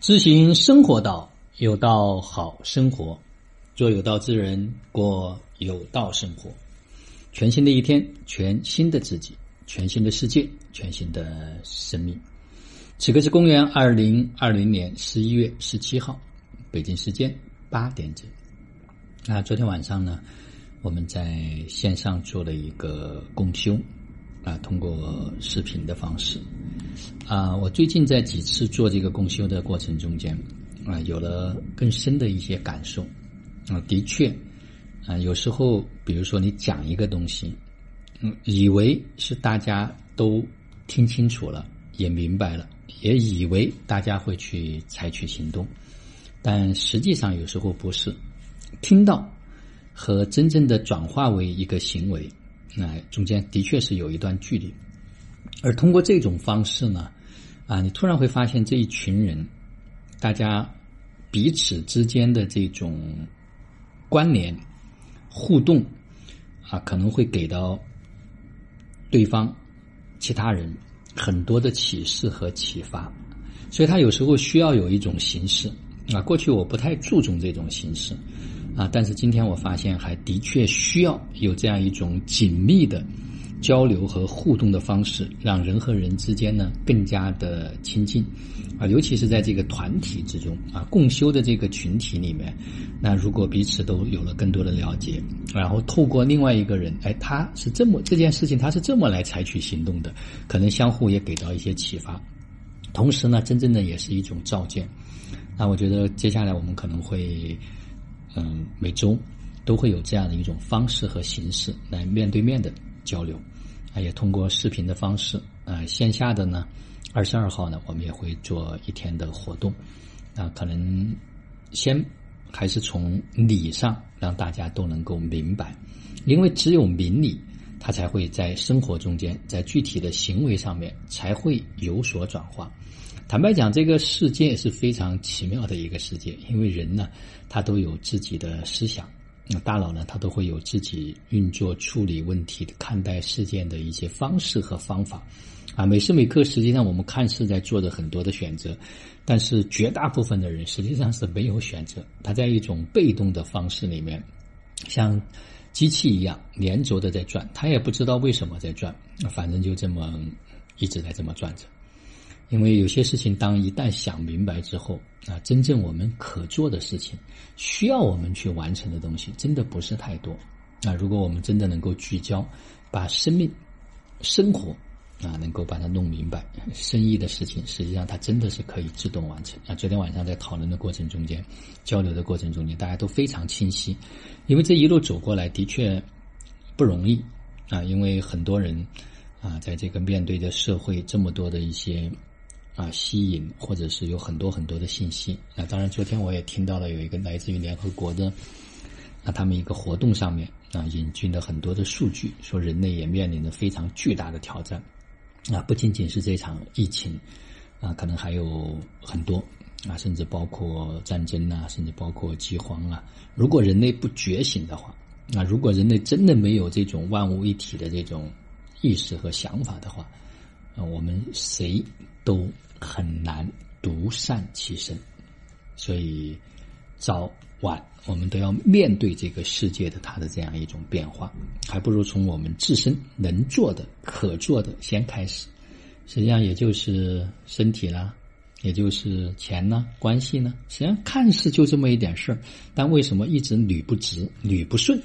知行生活道，有道好生活，做有道之人，过有道生活。全新的一天，全新的自己，全新的世界，全新的生命。此刻是公元二零二零年十一月十七号，北京时间八点整。那昨天晚上呢，我们在线上做了一个共修，啊，通过视频的方式。啊，我最近在几次做这个共修的过程中间，啊，有了更深的一些感受。啊，的确，啊，有时候，比如说你讲一个东西，嗯，以为是大家都听清楚了，也明白了，也以为大家会去采取行动，但实际上有时候不是。听到和真正的转化为一个行为，那中间的确是有一段距离。而通过这种方式呢，啊，你突然会发现这一群人，大家彼此之间的这种关联、互动，啊，可能会给到对方、其他人很多的启示和启发。所以，他有时候需要有一种形式啊。过去我不太注重这种形式啊，但是今天我发现，还的确需要有这样一种紧密的。交流和互动的方式，让人和人之间呢更加的亲近，啊，尤其是在这个团体之中啊，共修的这个群体里面，那如果彼此都有了更多的了解，然后透过另外一个人，哎，他是这么这件事情，他是这么来采取行动的，可能相互也给到一些启发，同时呢，真正的也是一种照见。那我觉得接下来我们可能会，嗯，每周都会有这样的一种方式和形式来面对面的。交流，啊，也通过视频的方式，啊，线下的呢，二十二号呢，我们也会做一天的活动，啊，可能先还是从理上让大家都能够明白，因为只有明理，他才会在生活中间，在具体的行为上面才会有所转化。坦白讲，这个世界是非常奇妙的一个世界，因为人呢，他都有自己的思想。那大脑呢，它都会有自己运作、处理问题、看待事件的一些方式和方法，啊，每时每刻，实际上我们看似在做着很多的选择，但是绝大部分的人实际上是没有选择，他在一种被动的方式里面，像机器一样连轴的在转，他也不知道为什么在转，反正就这么一直在这么转着。因为有些事情，当一旦想明白之后，啊，真正我们可做的事情，需要我们去完成的东西，真的不是太多。啊，如果我们真的能够聚焦，把生命、生活，啊，能够把它弄明白，生意的事情，实际上它真的是可以自动完成。啊，昨天晚上在讨论的过程中间，交流的过程中间，大家都非常清晰，因为这一路走过来的确不容易。啊，因为很多人，啊，在这个面对着社会这么多的一些。啊，吸引或者是有很多很多的信息。那当然，昨天我也听到了有一个来自于联合国的，那他们一个活动上面啊，引进了很多的数据，说人类也面临着非常巨大的挑战。啊，不仅仅是这场疫情，啊，可能还有很多啊，甚至包括战争啊，甚至包括饥荒啊。如果人类不觉醒的话，那如果人类真的没有这种万物一体的这种意识和想法的话，啊，我们谁都。很难独善其身，所以早晚我们都要面对这个世界的它的这样一种变化，还不如从我们自身能做的、可做的先开始。实际上也就是身体啦，也就是钱呢、关系呢，实际上看似就这么一点事儿，但为什么一直捋不直、捋不顺？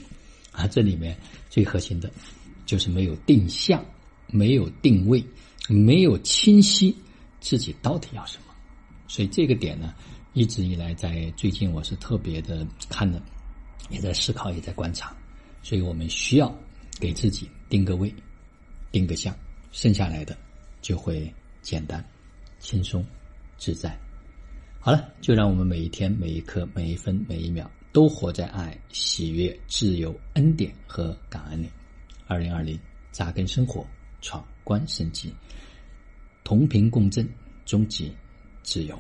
啊，这里面最核心的，就是没有定向，没有定位，没有清晰。自己到底要什么？所以这个点呢，一直以来在最近我是特别的看的，也在思考，也在观察。所以我们需要给自己定个位，定个向，剩下来的就会简单、轻松、自在。好了，就让我们每一天、每一刻、每一分、每一秒都活在爱、喜悦、自由、恩典和感恩里。二零二零，扎根生活，闯关升级。同频共振，终极自由。